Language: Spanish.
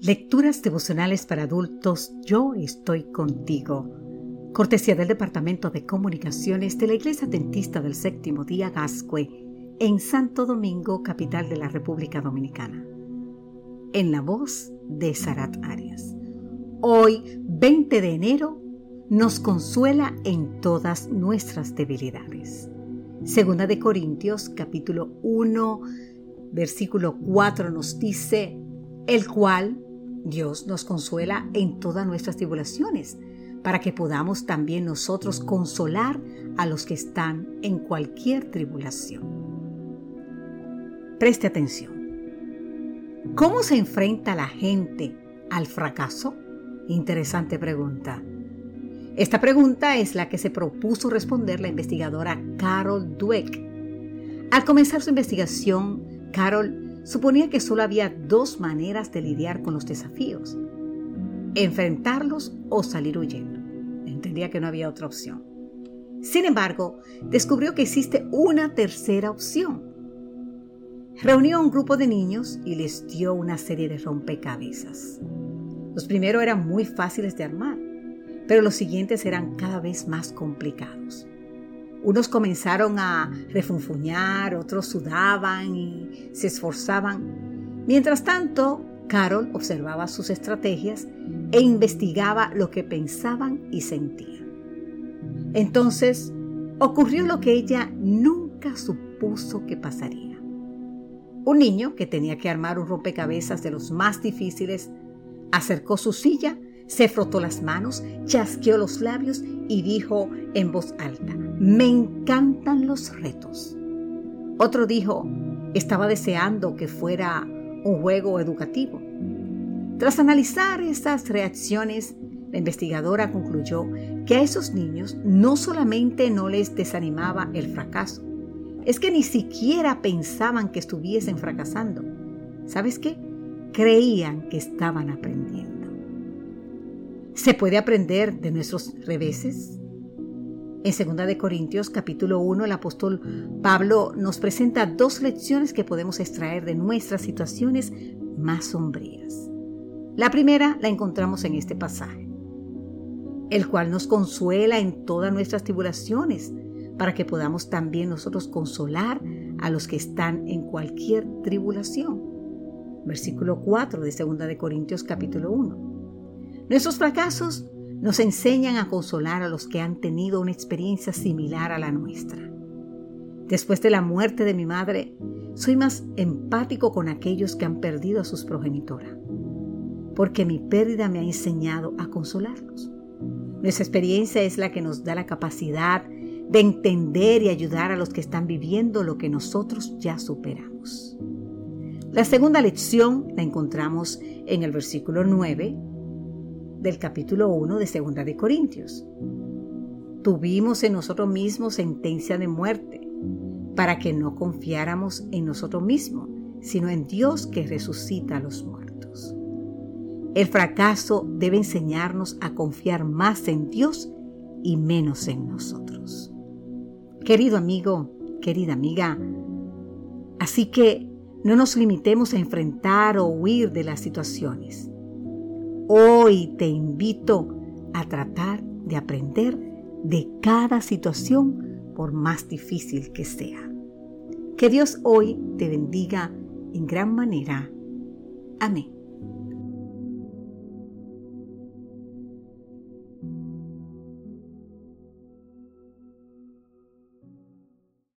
Lecturas devocionales para adultos, yo estoy contigo. Cortesía del Departamento de Comunicaciones de la Iglesia Dentista del Séptimo Día Gascue, en Santo Domingo, capital de la República Dominicana. En la voz de Sarat Arias. Hoy, 20 de enero, nos consuela en todas nuestras debilidades. Segunda de Corintios, capítulo 1, versículo 4 nos dice, el cual Dios nos consuela en todas nuestras tribulaciones, para que podamos también nosotros consolar a los que están en cualquier tribulación. Preste atención. ¿Cómo se enfrenta la gente al fracaso? Interesante pregunta. Esta pregunta es la que se propuso responder la investigadora Carol Dweck. Al comenzar su investigación, Carol suponía que solo había dos maneras de lidiar con los desafíos, enfrentarlos o salir huyendo. Entendía que no había otra opción. Sin embargo, descubrió que existe una tercera opción. Reunió a un grupo de niños y les dio una serie de rompecabezas. Los primeros eran muy fáciles de armar, pero los siguientes eran cada vez más complicados. Unos comenzaron a refunfuñar, otros sudaban y se esforzaban. Mientras tanto, Carol observaba sus estrategias e investigaba lo que pensaban y sentían. Entonces, ocurrió lo que ella nunca supuso que pasaría. Un niño que tenía que armar un rompecabezas de los más difíciles acercó su silla se frotó las manos, chasqueó los labios y dijo en voz alta, me encantan los retos. Otro dijo, estaba deseando que fuera un juego educativo. Tras analizar esas reacciones, la investigadora concluyó que a esos niños no solamente no les desanimaba el fracaso, es que ni siquiera pensaban que estuviesen fracasando. ¿Sabes qué? Creían que estaban aprendiendo. ¿Se puede aprender de nuestros reveses? En 2 Corintios capítulo 1 el apóstol Pablo nos presenta dos lecciones que podemos extraer de nuestras situaciones más sombrías. La primera la encontramos en este pasaje, el cual nos consuela en todas nuestras tribulaciones, para que podamos también nosotros consolar a los que están en cualquier tribulación. Versículo 4 de 2 de Corintios capítulo 1. Nuestros fracasos nos enseñan a consolar a los que han tenido una experiencia similar a la nuestra. Después de la muerte de mi madre, soy más empático con aquellos que han perdido a sus progenitoras, porque mi pérdida me ha enseñado a consolarlos. Nuestra experiencia es la que nos da la capacidad de entender y ayudar a los que están viviendo lo que nosotros ya superamos. La segunda lección la encontramos en el versículo 9 del capítulo 1 de Segunda de Corintios. Tuvimos en nosotros mismos sentencia de muerte, para que no confiáramos en nosotros mismos, sino en Dios que resucita a los muertos. El fracaso debe enseñarnos a confiar más en Dios y menos en nosotros. Querido amigo, querida amiga, así que no nos limitemos a enfrentar o huir de las situaciones Hoy te invito a tratar de aprender de cada situación por más difícil que sea. Que Dios hoy te bendiga en gran manera. Amén.